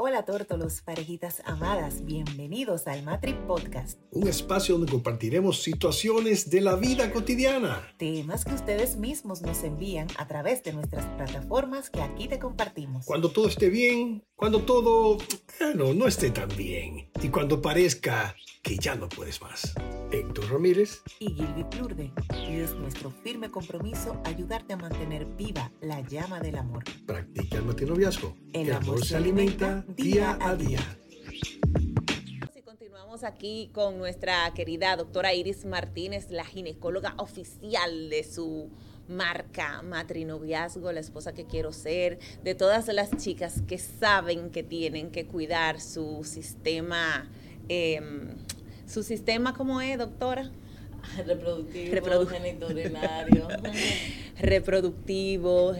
Hola tórtolos, parejitas amadas, bienvenidos al Matri Podcast. Un espacio donde compartiremos situaciones de la vida cotidiana. Temas que ustedes mismos nos envían a través de nuestras plataformas que aquí te compartimos. Cuando todo esté bien, cuando todo, bueno, no esté tan bien. Y cuando parezca que ya no puedes más. Héctor Ramírez y Gilby Plurde. Y es nuestro firme compromiso ayudarte a mantener viva la llama del amor. Practica el matinoviazgo. El, amor, se alimenta día a día. Y continuamos aquí con nuestra querida doctora Iris Martínez, la ginecóloga oficial de su marca Matrinoviazgo, la esposa que quiero ser, de todas las chicas que saben que tienen que cuidar su sistema, em, su sistema, ¿cómo es, doctora? Reproductivo, Reprodu urinario. reproductivo,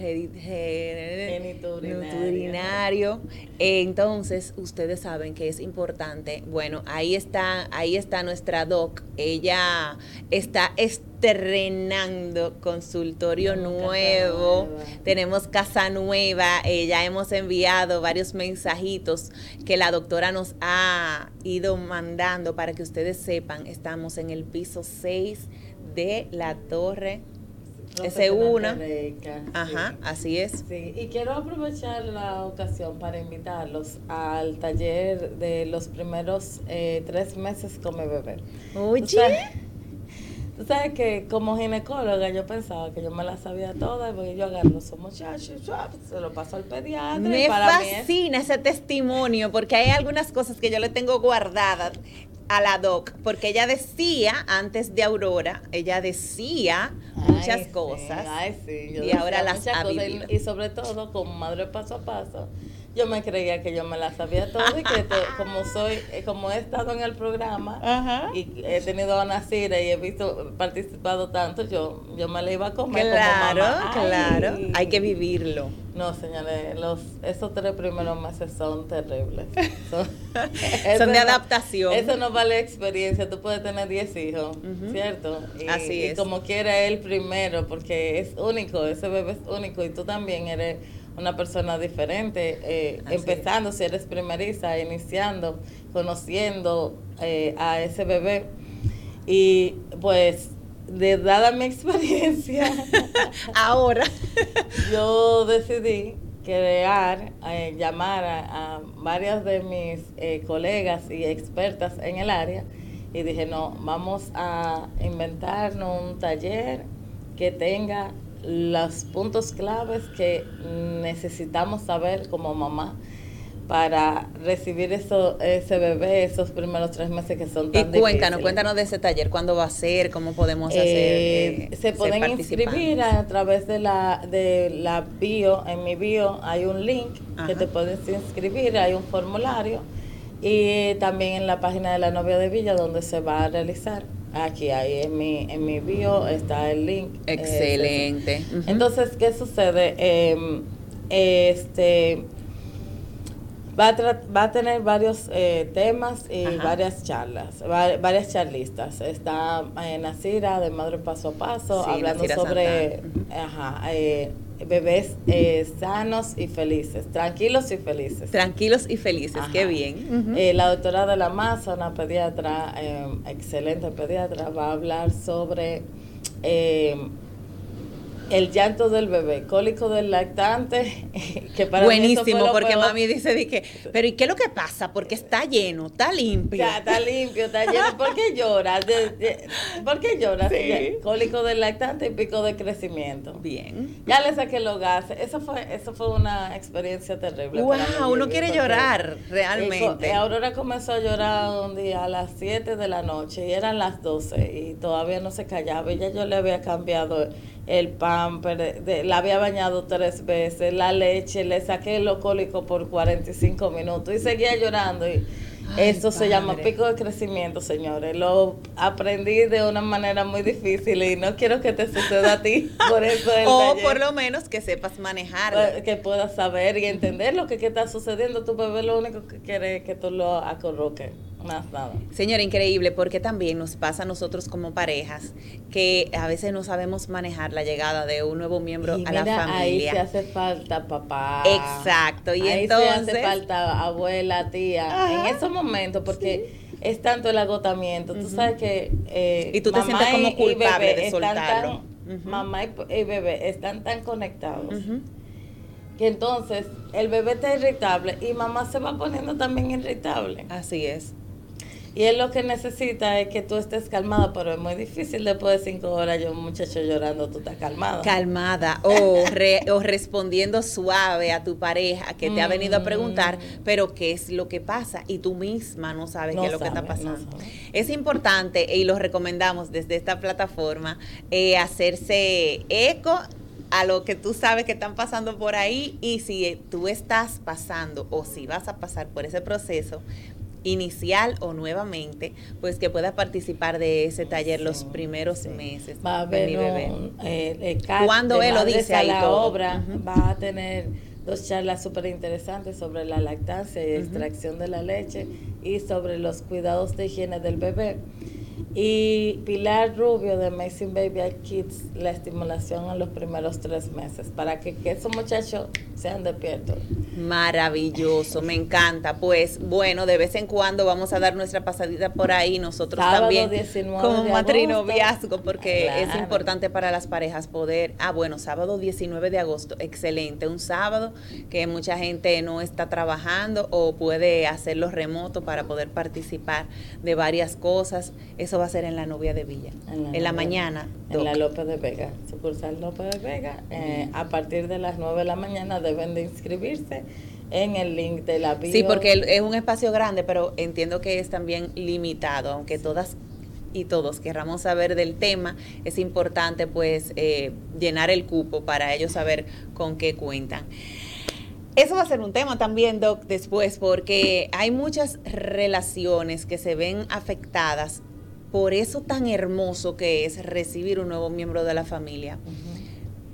urinario. Entonces, ustedes saben que es importante. Bueno, ahí está, ahí está nuestra doc. Ella está estrenando consultorio nuevo. Tenemos casa nueva. ya hemos enviado varios mensajitos que la doctora nos ha ido mandando para que ustedes sepan. Estamos en el piso 6 de la torre ese una. Ajá, así es. Sí, y quiero aprovechar la ocasión para invitarlos al taller de los primeros eh, tres meses con mi bebé. Oye. Tú sabes que como ginecóloga yo pensaba que yo me la sabía toda porque yo agarro esos muchachos, se lo paso al pediatra. Me fascina ese testimonio porque hay algunas cosas que yo le tengo guardadas a la doc, porque ella decía antes de Aurora, ella decía muchas cosas y ahora las ha y, sobre todo como madre paso a paso, yo me creía que yo me la sabía todo y que como soy, eh, como he estado en el programa y he tenido a Nacira y he visto, participado tanto, yo, yo me la iba a comer claro, como mamá. Claro, hay que vivirlo. No, señores, los, esos tres primeros meses son terribles. Son, de adaptación. eso no vale experiencia. Tú puedes tener 10 hijos, ¿cierto? Y, Así es. Y como quiera él primero, porque es único, ese bebé es único y tú también eres una persona diferente, eh, empezando, si eres primeriza, iniciando, conociendo eh, a ese bebé. Y pues de dada mi experiencia, ahora yo decidí crear, eh, llamar a, varias de mis eh, colegas y expertas en el área y dije, no, vamos a inventarnos un taller que tenga los puntos claves que necesitamos saber como mamá para recibir eso, ese bebé esos primeros tres meses que son tan Y cuéntanos, cuéntanos de ese taller, cuándo va a ser, cómo podemos hacer. Eh, se pueden inscribir a través de la, de la bio, en mi bio hay un link que te puedes inscribir, hay un formulario y también en la página de la novia de Villa donde se va a realizar. Aquí, ahí en mi, en mi bio está el link. Excelente. Entonces, ¿qué sucede? Eh, este Va a, va a tener varios eh, temas y varias charlas, varias charlistas. Está eh, Nacira de Madre Paso a Paso hablando sobre eh, bebés eh, sanos y felices, tranquilos y felices. Tranquilos y felices, qué bien. la doctora de la Maza, una pediatra, excelente pediatra, va a hablar sobre el llanto del bebé, cólico del lactante, que para Buenísimo, porque mami dice, dije, pero ¿y qué es lo que pasa? Porque está lleno, está limpio. Ya, está limpio, está lleno. ¿Por qué llora? ¿Por qué llora? Cólico del lactante y pico de crecimiento. Bien. Ya le saqué los gases. Eso fue, eso fue una experiencia terrible. Wow, uno quiere llorar, realmente. Aurora comenzó a llorar un día a las 7 de la noche y eran las 12 y todavía no se callaba. Y ya yo le había cambiado el pamper, de, la había bañado tres veces, la leche, le saqué el cólico por 45 minutos y seguía llorando. Y eso se llama pico de crecimiento, señores. Lo aprendí de una manera muy difícil y no quiero que te suceda a ti. Por eso o por lo menos que sepas manejar. Pues, que puedas saber y entender lo que, está sucediendo. Tu bebé lo único que quiere es que tú lo acorroques. Más nada. Señora, increíble, porque también nos pasa a nosotros como parejas que a veces no sabemos manejar la llegada de un nuevo miembro Y a la familia. Ahí se hace falta papá. Exacto, y ahí entonces- se hace falta abuela, tía. En esos momentos, porque es tanto el agotamiento. Tú sabes que. eh, Y tú te sientes como culpable bebé de soltarlo. tan-. Mamá y, y bebé están tan conectados. Que entonces el bebé está irritable y mamá se va poniendo también irritable. Así es. Y él lo que necesita es que tú estés calmada, pero es muy difícil después de cinco horas yo un muchacho llorando, tú estás calmada. Calmada o, re- o respondiendo suave a tu pareja que te ha venido a preguntar, Mm. pero qué es lo que pasa y tú misma no sabes No qué es lo que está no pasando. Es importante y lo recomendamos desde esta plataforma eh, hacerse eco a lo que tú sabes que están pasando por ahí y si tú estás pasando o si vas a pasar por ese proceso inicial o nuevamente, pues que puedas participar de ese taller los primeros sí. meses va a de mi haber bebé. un, eh, Cuando él lo dice a ahí la todo. obra va a tener dos charlas súper interesantes sobre la lactancia y extracción de la leche y sobre los cuidados de higiene del bebé. Y Pilar Rubio de Amazing Baby Kids, la estimulación en los primeros tres meses, para que, que esos muchachos sean despiertos. Maravilloso, me encanta. Pues bueno, de vez en cuando vamos a dar nuestra pasadita por ahí, nosotros Sábado también 19 como matrinoviazgo, porque es importante para las parejas poder, ah bueno, sábado 19 de agosto, excelente, un sábado que mucha gente no está trabajando o puede hacerlo remoto para poder participar de varias cosas. Eso va a ser en la novia de Villa, en la, mañana. En la. López de Vega, sucursal López de Vega. eh, a partir de las 9 de la mañana deben de inscribirse en el link de la bio. Sí, porque es un espacio grande, pero entiendo que es también limitado, aunque todas y todos querramos saber del tema, es importante pues eh, llenar el cupo para ellos saber con qué cuentan. Eso va a ser un tema también, Doc, después, porque hay muchas relaciones que se ven afectadas por eso tan hermoso que es recibir un nuevo miembro de la familia.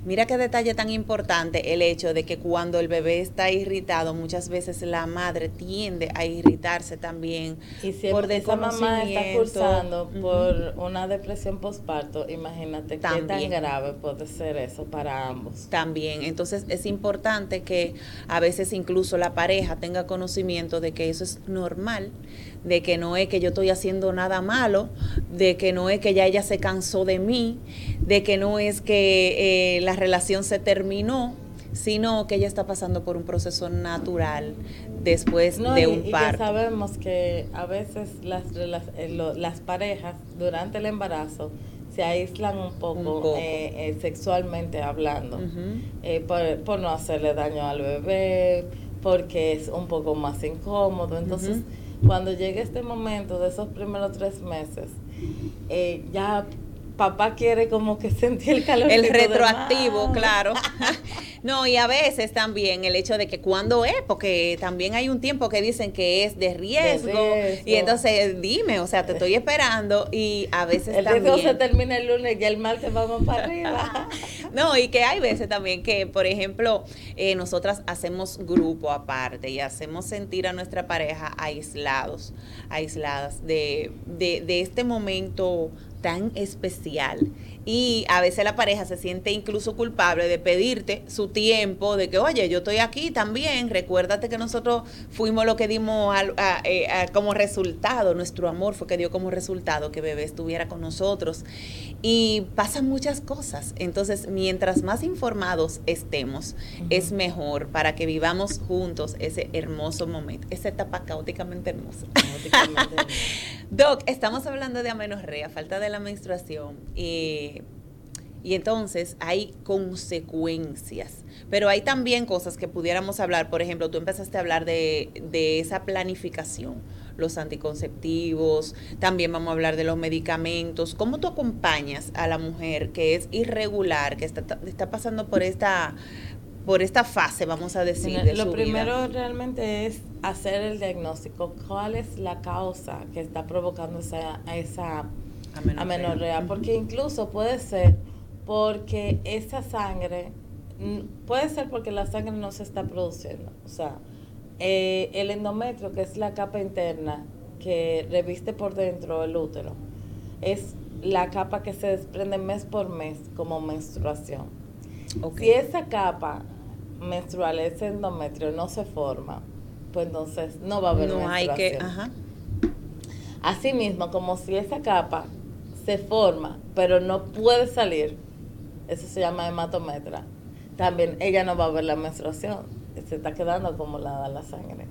Mira qué detalle tan importante el hecho de que cuando el bebé está irritado, muchas veces la madre tiende a irritarse también Y si por esa mamá está cursando por una depresión postparto, imagínate qué tan grave puede ser eso para ambos. También, entonces es importante que a veces incluso la pareja tenga conocimiento de que eso es normal, de que no es que yo estoy haciendo nada malo, de que no es que ya ella se cansó de mí, de que no es que eh, la relación se terminó, sino que ella está pasando por un proceso natural después No, de y, un y que sabemos que a veces las, eh, las parejas durante el embarazo se aíslan un poco, Un poco. eh, eh, sexualmente hablando, eh, por, por no hacerle daño al bebé, porque es un poco más incómodo. Entonces, cuando llegue este momento de esos primeros tres meses, ya papá quiere como que sentir el calor. El retroactivo, claro. No, y a veces también el hecho de que cuando es, porque también hay un tiempo que dicen que es de riesgo, riesgo. y entonces dime, o sea, te estoy esperando y a veces El riesgo se también... termina el lunes y el martes vamos para arriba. No, y que hay veces también que, por ejemplo, eh, nosotras hacemos grupo aparte y hacemos sentir a nuestra pareja aislados, aisladas de, de, de este momento tan especial. Y a veces la pareja se siente incluso culpable de pedirte su tiempo, de que, oye, yo estoy aquí también, recuérdate que nosotros fuimos lo que dimos a- eh, a- como resultado, nuestro amor fue que dio como resultado que bebé estuviera con nosotros. Y pasan muchas cosas. Entonces, mientras más informados estemos, es mejor para que vivamos juntos ese hermoso momento, esa etapa caóticamente hermosa. Caóticamente. Doc, estamos hablando de amenorrea, falta de la menstruación. Y, y entonces hay consecuencias. Pero hay también cosas que pudiéramos hablar. Por ejemplo, tú empezaste a hablar de, de esa planificación, los anticonceptivos, también vamos a hablar de los medicamentos. ¿Cómo tú acompañas a la mujer que es irregular, que está, está pasando por esta, por esta fase, vamos a decir, de lo su primero vida? realmente es hacer el diagnóstico. ¿Cuál es la causa que está provocando esa, esa Amenorrea. Porque incluso puede ser porque esa sangre, puede ser porque la sangre no se está produciendo. O sea, eh, el endometrio, que es la capa interna que reviste por dentro el útero es la capa que se desprende mes por mes como menstruación. Si esa capa menstrual, ese endometrio no se forma, pues entonces no va a haber no Hay que, ajá. Asimismo, como si esa capa se forma, pero no puede salir, eso se llama hematometra, también ella no va a ver la menstruación, se está quedando acumulada la sangre.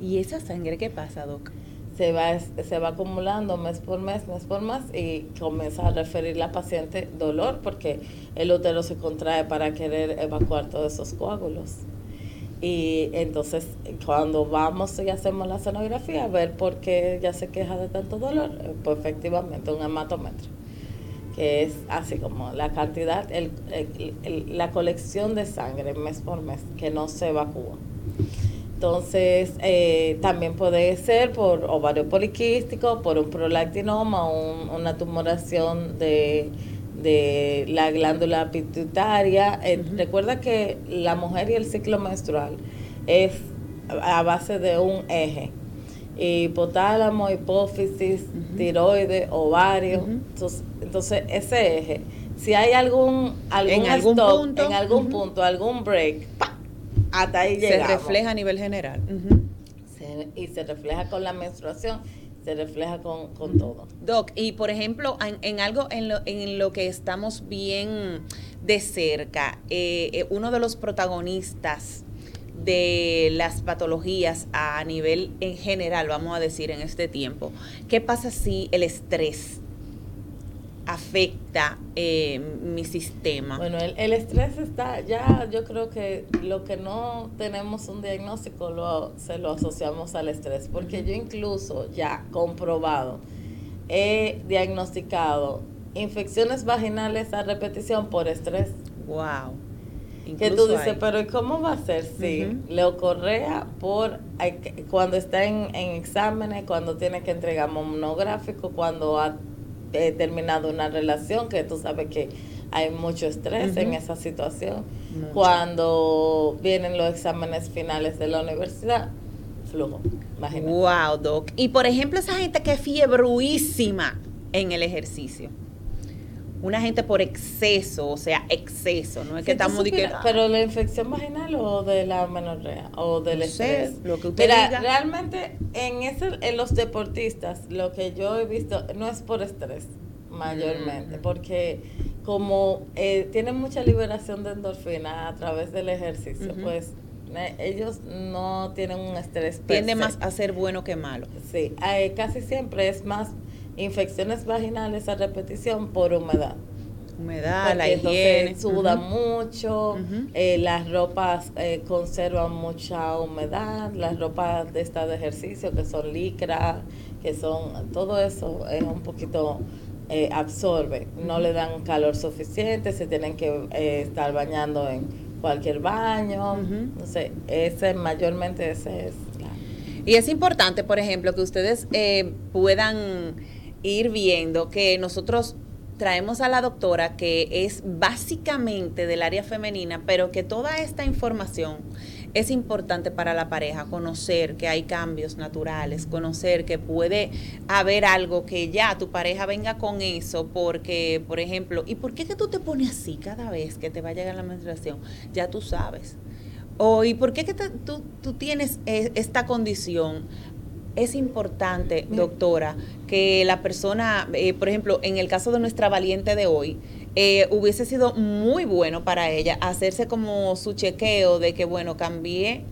¿Y esa sangre qué pasa, Doc? Se va, se va acumulando mes por mes, mes por mes y comienza a referir la paciente dolor porque el útero se contrae para querer evacuar todos esos coágulos. Y entonces cuando vamos y hacemos la sonografía, a ver por qué ella se queja de tanto dolor, pues efectivamente un hematometro, que es así como la cantidad, el, la colección de sangre mes por mes que no se evacúa. Entonces, eh, también puede ser por ovario poliquístico, por un prolactinoma, una tumoración de, la glándula pituitaria. Eh, recuerda que la mujer y el ciclo menstrual es a base de un eje. Hipotálamo, hipófisis, tiroides, ovario. entonces, ese eje, si hay algún, algún en algún punto, en algún punto, algún break, hasta ahí Se refleja a nivel general. y se refleja con la menstruación, se refleja con, todo. Doc, y por ejemplo, en, algo en lo, en lo, que estamos bien de cerca, eh, eh, uno de los protagonistas de las patologías a nivel en general, vamos a decir, en este tiempo, ¿qué pasa si el estrés afecta eh, mi sistema? Bueno, el, estrés está, ya yo creo que lo que no tenemos un diagnóstico lo, se lo asociamos al estrés, porque yo incluso ya comprobado, he diagnosticado infecciones vaginales a repetición por estrés. Wow. Que tú dices, pero ¿y cómo va a ser si le ocurre por cuando está en, en exámenes, cuando tiene que entregar monográfico, cuando ha he terminado una relación, que tú sabes que hay mucho estrés en esa situación. Cuando vienen los exámenes finales de la universidad, flujo, imagínate. Wow, Doc. Y por ejemplo, esa gente que es fiebruísima en el ejercicio una gente por exceso, o sea, exceso, no es que estamos Pero la infección vaginal o de la menorrea o del estrés. lo que usted Mira, realmente en ese en los deportistas lo que yo he visto no es por estrés mayormente, mm. porque como eh, tienen mucha liberación de endorfina a través del ejercicio, pues ellos no tienen un estrés. Tiende más a ser bueno que malo. Sí, eh, casi siempre es más infecciones vaginales a repetición por humedad. Humedad, la higiene. Suda mucho, eh, las ropas eh, conservan mucha humedad, las ropas de esta de ejercicio que son licra, que son, todo eso es un poquito eh, absorbe, no le dan calor suficiente, se tienen que estar bañando en cualquier baño, no sé, ese mayormente ese es. Y es importante, por ejemplo, que ustedes puedan ir viendo que nosotros traemos a la doctora que es básicamente del área femenina, pero que toda esta información es importante para la pareja, conocer que hay cambios naturales, conocer que puede haber algo que ya tu pareja venga con eso, porque, por ejemplo, ¿y por qué que tú te pones así cada vez que te va a llegar la menstruación? Ya tú sabes. O ¿y por qué que tú, tú, tienes eh, esta condición? Es importante, doctora, que la persona, eh, por ejemplo, en el caso de nuestra valiente de hoy, eh, hubiese sido muy bueno para ella hacerse como su chequeo de que, bueno, cambié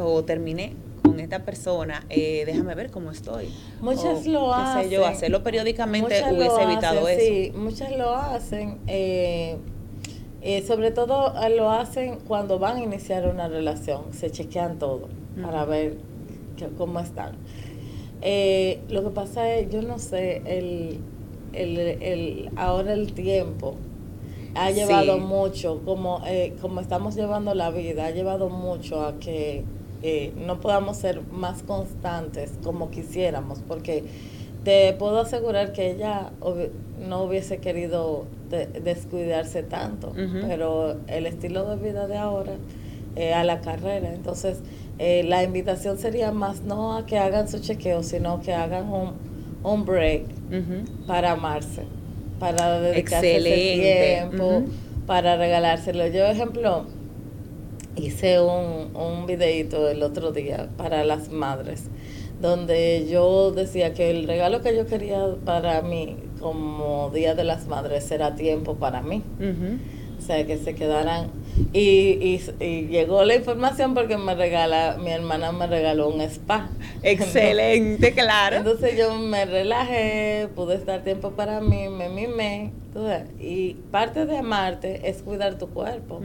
o terminé con esta persona, eh, déjame ver cómo estoy. Muchas lo hacen. yo, hacerlo periódicamente hubiese evitado eso. Sí, muchas lo hacen. sobre todo lo hacen cuando van a iniciar una relación, se chequean todo para ver cómo están. Eh, lo que pasa es, yo no sé, el, el, ahora el tiempo ha llevado mucho, como, eh, como estamos llevando la vida, ha llevado mucho a que eh, no podamos ser más constantes como quisiéramos, porque te puedo asegurar que ella no hubiese querido descuidarse tanto, pero el estilo de vida de ahora eh, a la carrera. Entonces, eh, la invitación sería más no a que hagan su chequeo, sino que hagan un, un break para amarse, para dedicarse ese tiempo, para regalárselo. Yo, ejemplo, hice un, un videito el otro día para las madres, donde yo decía que el regalo que yo quería para mí como Día de las Madres era tiempo para mí. O sea, que se quedaran. Y, y, llegó la información porque me regala, mi hermana me regaló un spa. Excelente, claro. Entonces yo me relajé, pude estar tiempo para mí, me mimé. Y parte de amarte es cuidar tu cuerpo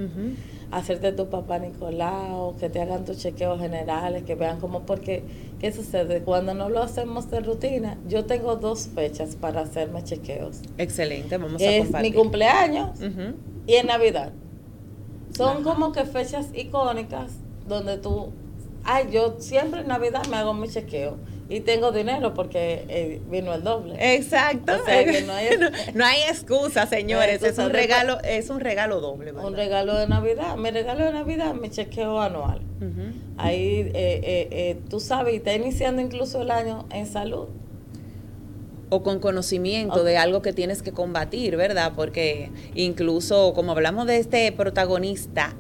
hacerte tu papá Nicolau, que te hagan tus chequeos generales, que vean cómo, porque, ¿qué sucede? Cuando no lo hacemos de rutina, yo tengo dos fechas para hacerme chequeos. Excelente, vamos a Es mi cumpleaños y en Navidad. Son como que fechas icónicas donde tú, ay, yo siempre en Navidad me hago mi chequeo y tengo dinero porque eh, vino el doble. Exacto. no hay, excusa, señores. es un regalo, es un regalo doble. Un regalo de Navidad. Mi regalo de Navidad, mi chequeo anual. Ahí, eh, eh, eh, tú sabes, y está iniciando incluso el año en salud. O con conocimiento de algo que tienes que combatir, ¿verdad? Porque incluso, como hablamos de este protagonista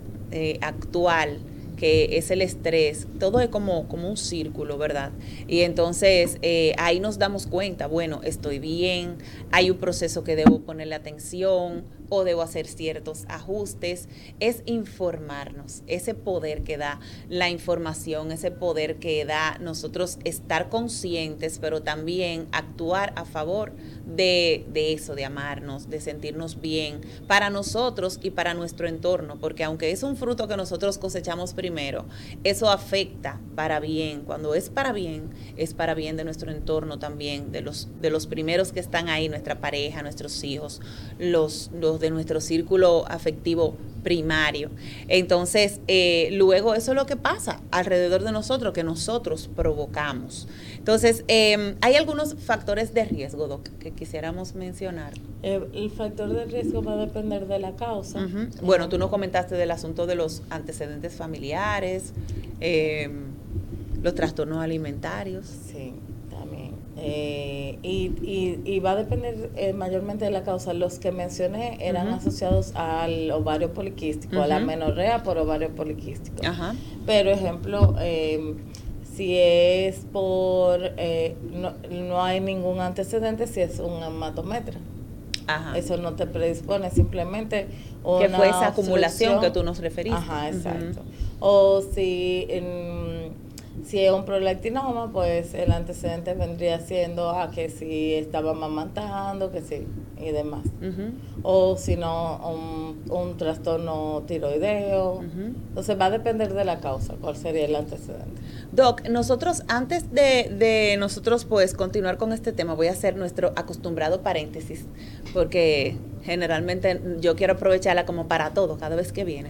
actual, que es el estrés, todo es como, como un círculo, ¿verdad? Y entonces eh, ahí nos damos cuenta, bueno, estoy bien, hay un proceso que debo ponerle atención, o debo hacer ciertos ajustes, es informarnos, ese poder que da la información, ese poder que da nosotros estar conscientes, pero también actuar a favor de, de, eso, de amarnos, de sentirnos bien para nosotros y para nuestro entorno, porque aunque es un fruto que nosotros cosechamos primero, eso afecta para bien, cuando es para bien, es para bien de nuestro entorno también, de los, de los primeros que están ahí, nuestra pareja, nuestros hijos, los, los de nuestro círculo afectivo primario. Entonces, eh, luego eso es lo que pasa alrededor de nosotros, que nosotros provocamos. Entonces, em, hay algunos factores de riesgo, Doc, que quisiéramos mencionar. Eh, el factor de riesgo va a depender de la causa. Bueno, tú nos comentaste del asunto de los antecedentes familiares, em, los trastornos alimentarios. Sí. Eh, y, y, va a depender eh, mayormente de la causa. Los que mencioné eran asociados al ovario poliquístico, a la menorrea por ovario poliquístico. Pero, ejemplo, em, si es por, eh, no, no, hay ningún antecedente, si es un hematometra. Eso no te predispone, simplemente que fue esa acumulación que tú nos referiste. Ajá, exacto. O si si es un prolactinoma, pues el antecedente vendría siendo a que si estaba mamantando, que sí, y demás. O si no, un, trastorno tiroideo. Entonces va a depender de la causa, cuál sería el antecedente. Doc, nosotros antes de, de nosotros pues continuar con este tema, voy a hacer nuestro acostumbrado paréntesis, porque generalmente yo quiero aprovecharla como para todo cada vez que viene.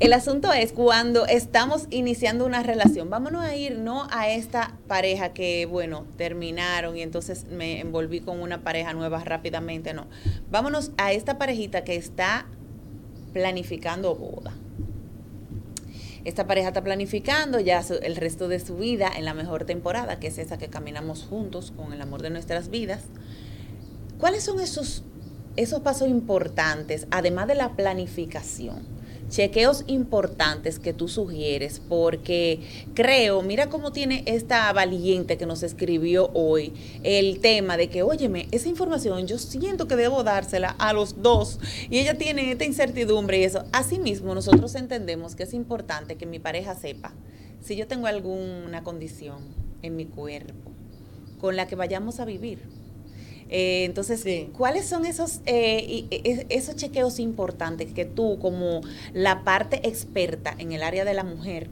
El asunto es cuando estamos iniciando una relación, vámonos a ir no a esta pareja que, bueno, terminaron y entonces me envolví con una pareja nueva rápidamente, no. Vámonos a esta parejita que está planificando boda. Esta pareja está planificando ya el resto de su vida en la mejor temporada, que es esa que caminamos juntos con el amor de nuestras vidas. ¿Cuáles son esos, esos pasos importantes, además de la planificación? chequeos importantes que tú sugieres, porque creo, mira cómo tiene esta valiente que nos escribió hoy el tema de que, óyeme, esa información yo siento que debo dársela a los dos y ella tiene esta incertidumbre y eso. Asimismo, nosotros entendemos que es importante que mi pareja sepa si yo tengo alguna condición en mi cuerpo con la que vayamos a vivir eh, entonces, ¿cuáles son esos, eh, e, esos chequeos importantes que tú, como la parte experta en el área de la mujer,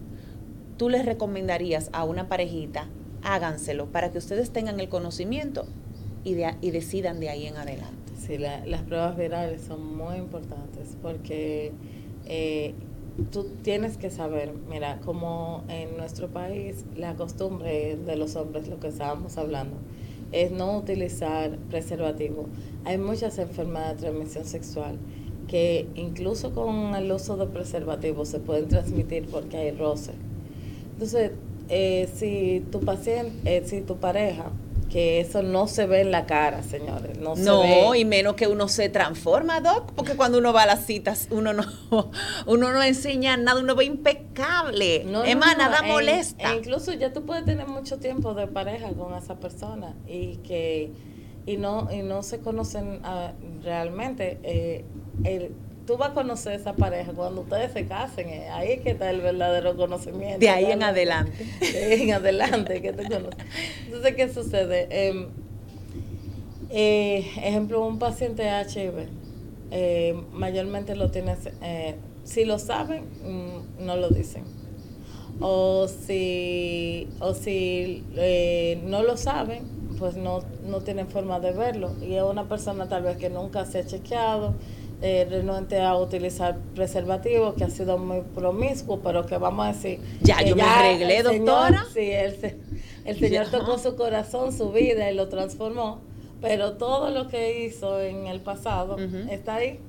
tú les recomendarías a una parejita? Háganselo para que ustedes tengan el conocimiento y, y decidan de ahí en adelante. Sí, las pruebas virales son muy importantes porque eh, tú tienes que saber, mira, como en nuestro país la costumbre de los hombres, lo que estábamos hablando, es no utilizar preservativo. Hay muchas enfermedades de transmisión sexual que incluso con el uso de preservativos se pueden transmitir porque hay roce. Entonces, eh, si tu paciente, eh, si tu pareja que eso no se ve en la cara, señores. No, no y menos que uno se transforma, Doc, porque cuando uno va a las citas, uno no, uno no enseña nada, uno ve impecable. No, es más, nada e molesta. E incluso ya tú puedes tener mucho tiempo de pareja con esa persona y que y no y no se conocen ah, realmente. Eh, el, tú vas a conocer esa pareja cuando ustedes se casen. Eh, ahí es que está el verdadero conocimiento. De ahí en adelante. De ahí en adelante que te conoces. Entonces, ¿qué sucede? Em, eh, ejemplo, un paciente HIV, eh, mayormente lo tienes, si lo saben, mm, no lo dicen. O si, o si no lo saben, pues no, no tienen forma de verlo. Y es una persona tal vez que nunca se ha chequeado, eh, renuente a utilizar preservativo, que ha sido muy promiscuo, pero que vamos a decir... Ya, yo me arreglé, doctora. sí, el, el Señor tocó su corazón, su vida y lo transformó, pero todo lo que hizo en el pasado está ahí.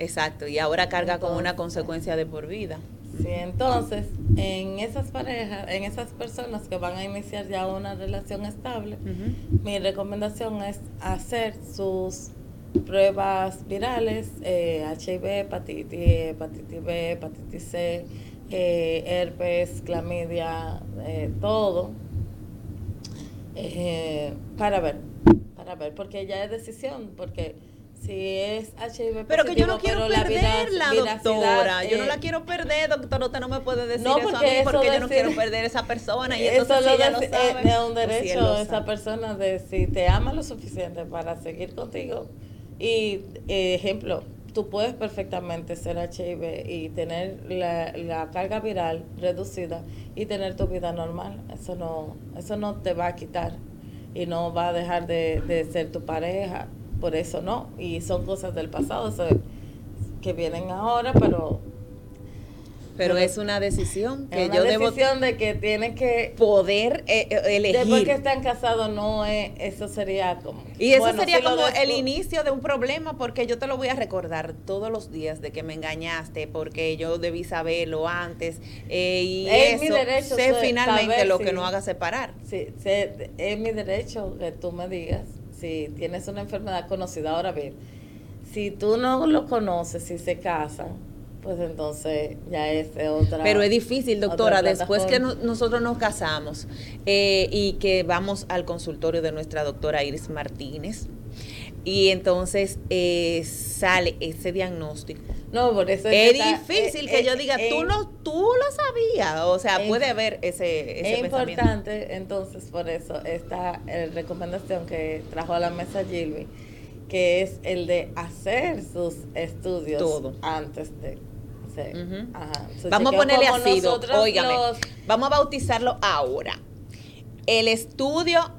Exacto, y ahora carga con una consecuencia de por vida. Sí, entonces, en esas parejas, en esas personas que van a iniciar ya una relación estable, mi recomendación es hacer sus pruebas virales, eh, HIV, hepatitis, hepatitis B, hepatitis C, eh, herpes, clamidia, eh, todo, eh, para ver, para ver, porque ya es decisión, porque si es HIV pero que yo no quiero perderla doctora yo no la quiero perder doctor usted no me puede decir eso a mí porque yo no quiero perder esa persona y eso entonces lo sabe, es un derecho esa persona de si te ama lo suficiente para seguir contigo y eh, ejemplo, tú puedes perfectamente ser HIV y tener la, la, carga viral reducida y tener tu vida normal. Eso no, eso no te va a quitar y no va a dejar de, de ser tu pareja. Por eso no. Y son cosas del pasado que vienen ahora, pero pero es una decisión que una yo decisión de que tienen que poder eh, eh, elegir. Después que están casados, no es, eso sería como. Y eso sería como el inicio de un problema, porque yo te lo voy a recordar todos los días de que me engañaste, porque yo debí saberlo antes. Eh, y es mi derecho sé finalmente lo que no haga separar. Sí, es mi derecho que tú me digas si tienes una enfermedad conocida. Ahora bien, si tú no lo conoces, si se casan pues entonces ya es otra. Pero es difícil, doctora, después que nosotros nos casamos eh, y que vamos al consultorio de nuestra doctora Iris Martínez. Y entonces eh, sale ese diagnóstico. No, por eso es, difícil que yo diga, tú no, tú lo sabías. O sea, puede haber ese, ese Es importante, entonces, por eso, esta eh, recomendación que trajo a la mesa Gilby, que es el de hacer sus estudios antes de vamos a ponerle así, óigame, vamos a bautizarlo ahora. El estudio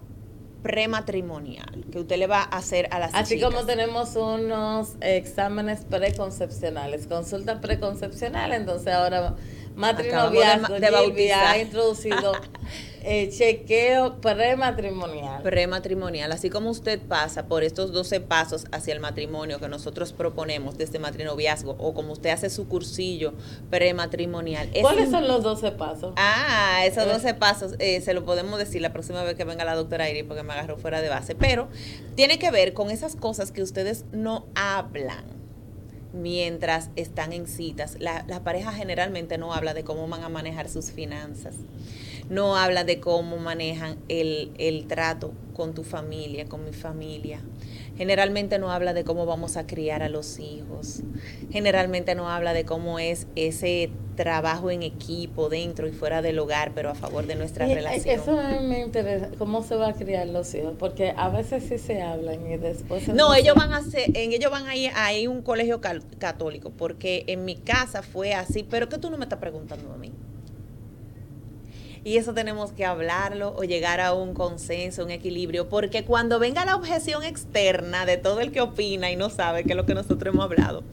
prematrimonial que usted le va a hacer a las Así como tenemos unos exámenes preconcepcionales, consulta preconcepcional, entonces ahora matrinoviazgo de, de ha introducido eh, chequeo prematrimonial. Prematrimonial, así como usted pasa por estos 12 pasos hacia el matrimonio que nosotros proponemos desde matrinoviazgo o como usted hace su cursillo prematrimonial. ¿Cuáles son los 12 pasos? Ah, esos 12 eh. pasos eh, se lo podemos decir la próxima vez que venga la doctora Iris porque me agarró fuera de base, pero tiene que ver con esas cosas que ustedes no hablan mientras están en citas. La, la, pareja generalmente no habla de cómo van a manejar sus finanzas, no habla de cómo manejan el, el trato con tu familia, con mi familia. Generalmente no habla de cómo vamos a criar a los hijos. Generalmente no habla de cómo es ese trabajo en equipo dentro y fuera del hogar, pero a favor de nuestra relación. Eso me interesa, cómo se va a criar los hijos, porque a veces sí se hablan y después... No, ellos van a ser, en ellos van a ir a un colegio católico, porque en mi casa fue así, pero que tú no me estás preguntando a mí. Y eso tenemos que hablarlo o llegar a un consenso, un equilibrio, porque cuando venga la objeción externa de todo el que opina y no sabe qué es lo que nosotros hemos hablado,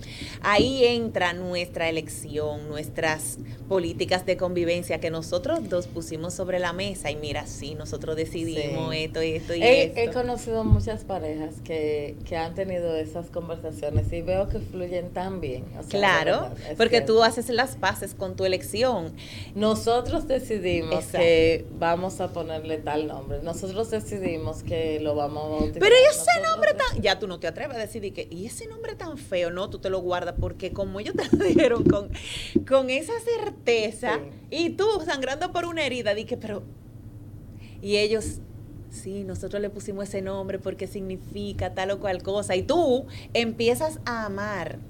ahí entra nuestra elección, nuestras políticas de convivencia que nosotros dos pusimos sobre la mesa y mira, sí, nosotros decidimos esto y esto y esto. He conocido muchas parejas que, que han tenido esas conversaciones y veo que fluyen tan bien. claro, porque tú haces las paces con tu elección. Nosotros decidimos que vamos a ponerle tal nombre. Nosotros decidimos que lo vamos a utilizar. Pero ese nombre tan... Ya tú no te atreves a decidir que... Y ese nombre tan feo, no, tú te lo guardas porque como ellos te lo dijeron con, con esa certeza y tú sangrando por una herida, dije, pero... Y ellos, sí, nosotros le pusimos ese nombre porque significa tal o cual cosa. Y tú empiezas a amar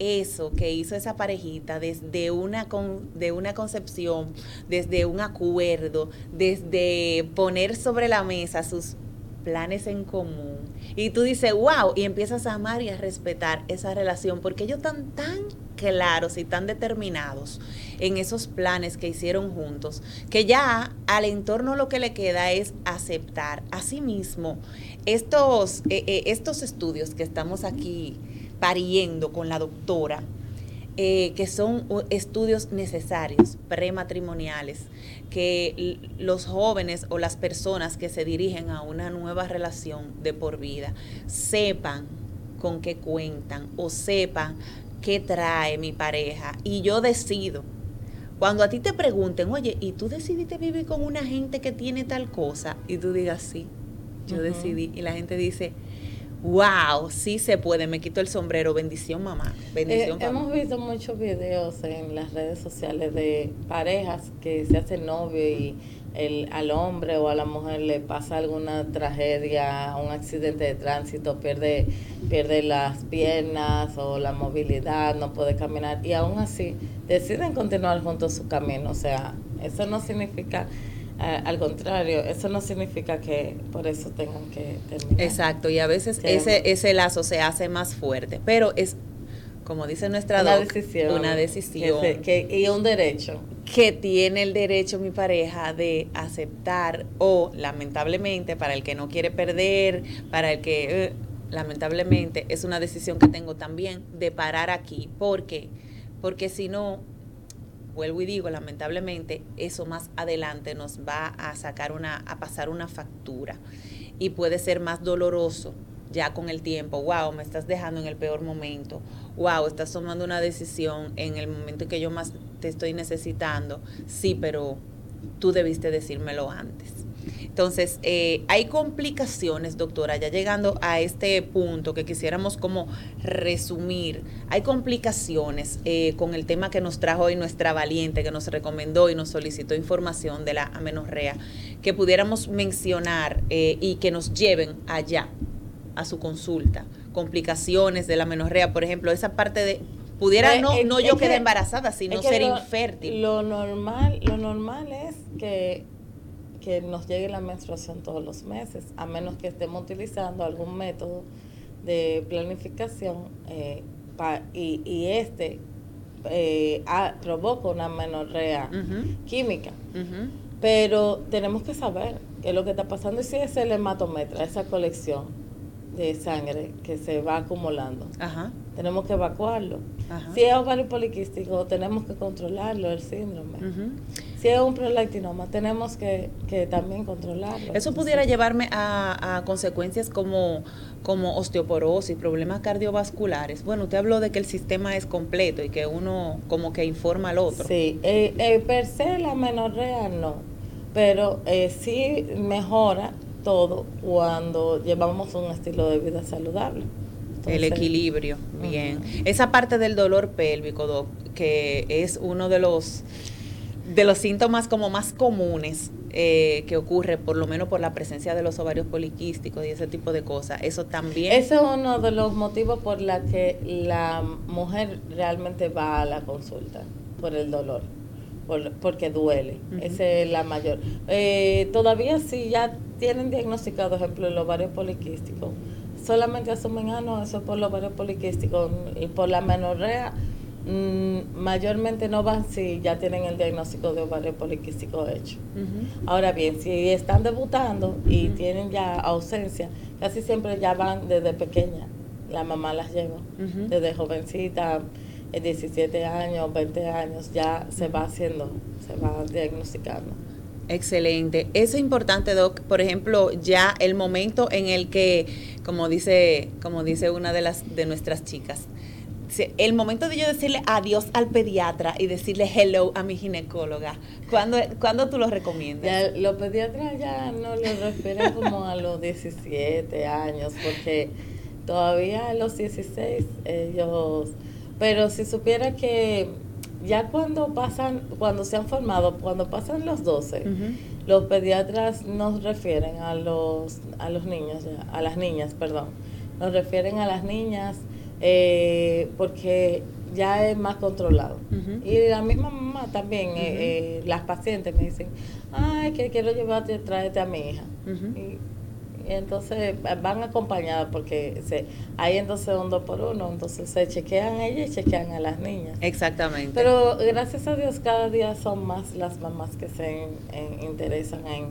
eso que hizo esa parejita desde una, de una concepción, desde un acuerdo, desde poner sobre la mesa sus planes en común. Y tú dices, wow, y empiezas a amar y a respetar esa relación porque ellos están tan claros y tan determinados en esos planes que hicieron juntos, que ya al entorno lo que le queda es aceptar. Asimismo, estos, eh, eh, estos estudios que estamos aquí pariendo con la doctora, eh, que son estudios necesarios, prematrimoniales, que los jóvenes o las personas que se dirigen a una nueva relación de por vida sepan con qué cuentan o sepan qué trae mi pareja y yo decido. Cuando a ti te pregunten, oye, ¿y tú decidiste vivir con una gente que tiene tal cosa? Y tú digas, sí, yo decidí. Y la gente dice, wow, sí se puede, me quito el sombrero, bendición mamá, bendición eh, Hemos visto muchos videos en las redes sociales de parejas que se hacen novio y el, al hombre o a la mujer le pasa alguna tragedia, un accidente de tránsito, pierde, pierde las piernas o la movilidad, no puede caminar y aún así deciden continuar juntos su camino. O sea, eso no significa al contrario, eso no significa que por eso tengan que terminar. Exacto, y a veces ese, ese lazo se hace más fuerte, pero es, como dice nuestra una decisión, una decisión. y un derecho. Que tiene el derecho mi pareja de aceptar o, lamentablemente, para el que no quiere perder, para el que, eh, lamentablemente, es una decisión que tengo también de parar aquí. ¿Por qué? Porque si no, vuelvo y digo, lamentablemente, eso más adelante nos va a sacar una, a pasar una factura y puede ser más doloroso ya con el tiempo, wow, me estás dejando en el peor momento, wow, estás tomando una decisión en el momento que yo más te estoy necesitando, sí, pero tú debiste decírmelo antes. Entonces, eh, hay complicaciones, doctora, ya llegando a este punto que quisiéramos como resumir, hay complicaciones eh, con el tema que nos trajo hoy nuestra valiente, que nos recomendó y nos solicitó información de la amenorrea, que pudiéramos mencionar eh, y que nos lleven allá a su consulta. Complicaciones de la amenorrea, por ejemplo, esa parte de pudiera no, no yo quedar embarazada, sino ser infértil. Lo normal, lo normal es que que nos llegue la menstruación todos los meses, a menos que estemos utilizando algún método de planificación eh, y, y, este eh, provoca una menorrea química. Pero tenemos que saber qué es lo que está pasando y si es el hematometra, esa colección de sangre que se va acumulando. Tenemos que evacuarlo. Si es ovario poliquístico, tenemos que controlarlo, el síndrome. Si es un prolactinoma, tenemos que, también controlarlo. Eso pudiera llevarme a, consecuencias como, como osteoporosis, problemas cardiovasculares. Bueno, usted habló de que el sistema es completo y que uno como que informa al otro. Sí, eh, eh, per se la menorrea no, pero eh, sí mejora todo cuando llevamos un estilo de vida saludable. el equilibrio, bien. Esa parte del dolor pélvico, que es uno de los de los síntomas como más comunes eh, que ocurre, por lo menos por la presencia de los ovarios poliquísticos y ese tipo de cosas, eso también. Ese es uno de los motivos por la que la mujer realmente va a la consulta, por el dolor porque duele. Esa es la mayor. Eh, todavía si ya tienen diagnosticado, ejemplo, el ovario poliquístico, solamente asumen, ah, no, eso es por el ovario poliquístico y por la menorrea mm, mayormente no van si ya tienen el diagnóstico de ovario poliquístico hecho. Ahora bien, si están debutando y tienen ya ausencia, casi siempre ya van desde pequeña. La mamá las lleva, desde jovencita, 17 años, 20 años, ya se va haciendo, se va diagnosticando. Excelente. Eso es importante, Doc. Por ejemplo, ya el momento en el que, como dice, como dice una de las de nuestras chicas, el momento de yo decirle adiós al pediatra y decirle hello a mi ginecóloga, ¿cuándo, ¿cuándo tú lo recomiendas? los pediatras ya no lo refieren como a los 17 años, porque todavía a los 16 ellos... Pero si supiera que ya cuando pasan, cuando se han formado, cuando pasan los 12, los pediatras nos refieren a los, a los niños, a las niñas, perdón, nos refieren a las niñas eh, porque ya es más controlado. Y la misma mamá también, eh, eh, las pacientes me dicen, ay, que quiero llevarte, tráete a mi hija entonces van acompañadas porque se, hay entonces un dos por uno, entonces se chequean ellas y chequean a las niñas. Exactamente. Pero gracias a Dios cada día son más las mamás que se interesan en,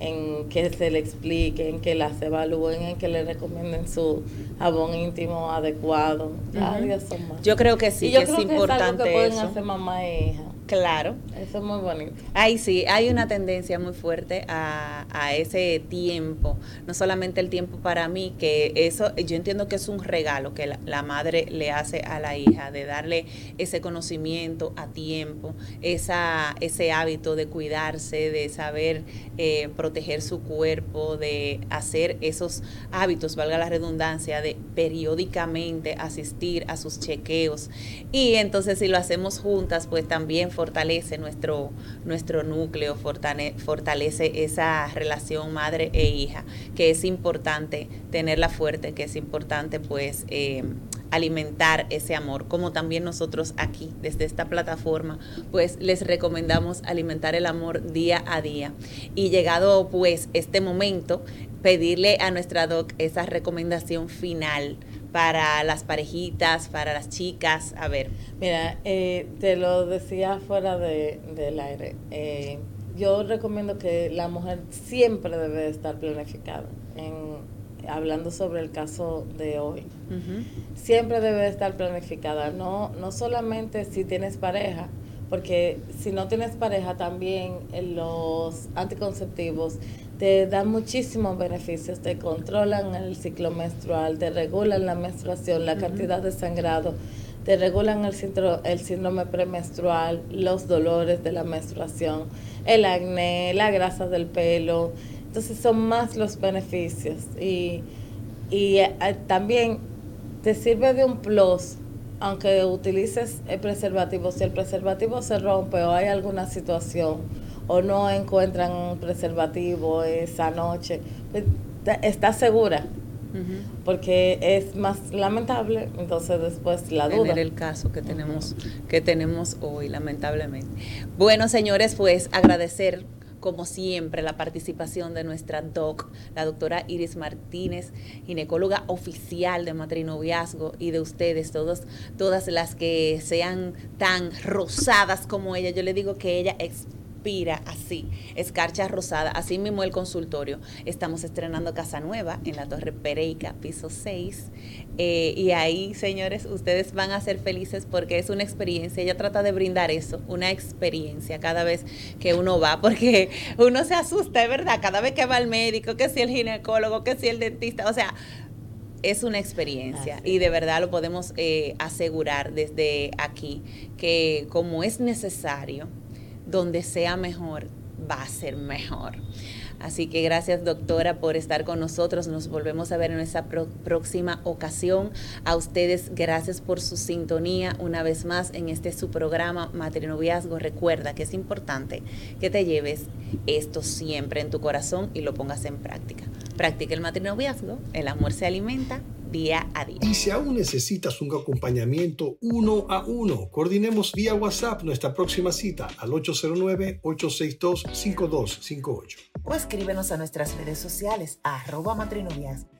en que se le expliquen, que las evalúen, en que le recomienden su jabón íntimo adecuado. Cada día son más. Yo creo que sí, que es importante que pueden hacer mamá e hija. Claro. Eso es muy bonito. Ay, sí, hay una tendencia muy fuerte a, a, ese tiempo, no solamente el tiempo para mí, que eso, yo entiendo que es un regalo que la, madre le hace a la hija, de darle ese conocimiento a tiempo, esa, ese hábito de cuidarse, de saber eh, proteger su cuerpo, de hacer esos hábitos, valga la redundancia, de periódicamente asistir a sus chequeos. Y entonces si lo hacemos juntas, pues también fortalece nuestro, nuestro núcleo, fortalece esa relación madre e hija, que es importante tenerla fuerte, que es importante pues eh, alimentar ese amor, como también nosotros aquí, desde esta plataforma, pues les recomendamos alimentar el amor día a día. Y llegado pues este momento, pedirle a nuestra doc esa recomendación final para las parejitas, para las chicas? A ver. Mira, eh, te lo decía fuera de, del aire. Eh, yo recomiendo que la mujer siempre debe estar planificada. En, hablando sobre el caso de hoy, siempre debe estar planificada. No, no solamente si tienes pareja, porque si no tienes pareja también los anticonceptivos te dan muchísimos beneficios, te controlan el ciclo menstrual, te regulan la menstruación, la cantidad de sangrado, te regulan el, el síndrome premenstrual, los dolores de la menstruación, el acné, la grasa del pelo. Entonces son más los beneficios. Y, y eh, también te sirve de un plus aunque utilices el preservativo, si el preservativo se rompe o hay alguna situación o no encuentran preservativo esa noche, pues, está segura. Porque es más lamentable, entonces después la duda. Tener el caso que tenemos, que tenemos hoy, lamentablemente. Bueno, señores, pues agradecer como siempre, la participación de nuestra doc, la doctora Iris Martínez, ginecóloga oficial de matrinoviazgo, y de ustedes, todos, todas las que sean tan rosadas como ella. Yo le digo que ella es así, escarcha rosada, así mismo el consultorio. Estamos estrenando Casa Nueva en la Torre Pereica, piso 6. Eh, y ahí, señores, ustedes van a ser felices porque es una experiencia. Ella trata de brindar eso, una experiencia cada vez que uno va, porque uno se asusta, es verdad, cada vez que va al médico, que si el ginecólogo, que si el dentista, o sea, es una experiencia y de verdad lo podemos eh, asegurar desde aquí, que como es necesario, donde sea mejor, va a ser mejor. Así que gracias doctora por estar con nosotros. Nos volvemos a ver en nuestra próxima ocasión. A ustedes gracias por su sintonía una vez más en este su programa Matrinoviazgo. Recuerda que es importante que te lleves esto siempre en tu corazón y lo pongas en práctica. Practica el matrinoviazgo, el amor se alimenta día a día. Y si aún necesitas un acompañamiento uno a uno, coordinemos vía WhatsApp nuestra próxima cita al 809-862-5258. O escríbenos a nuestras redes sociales a arroba matrinoviazgo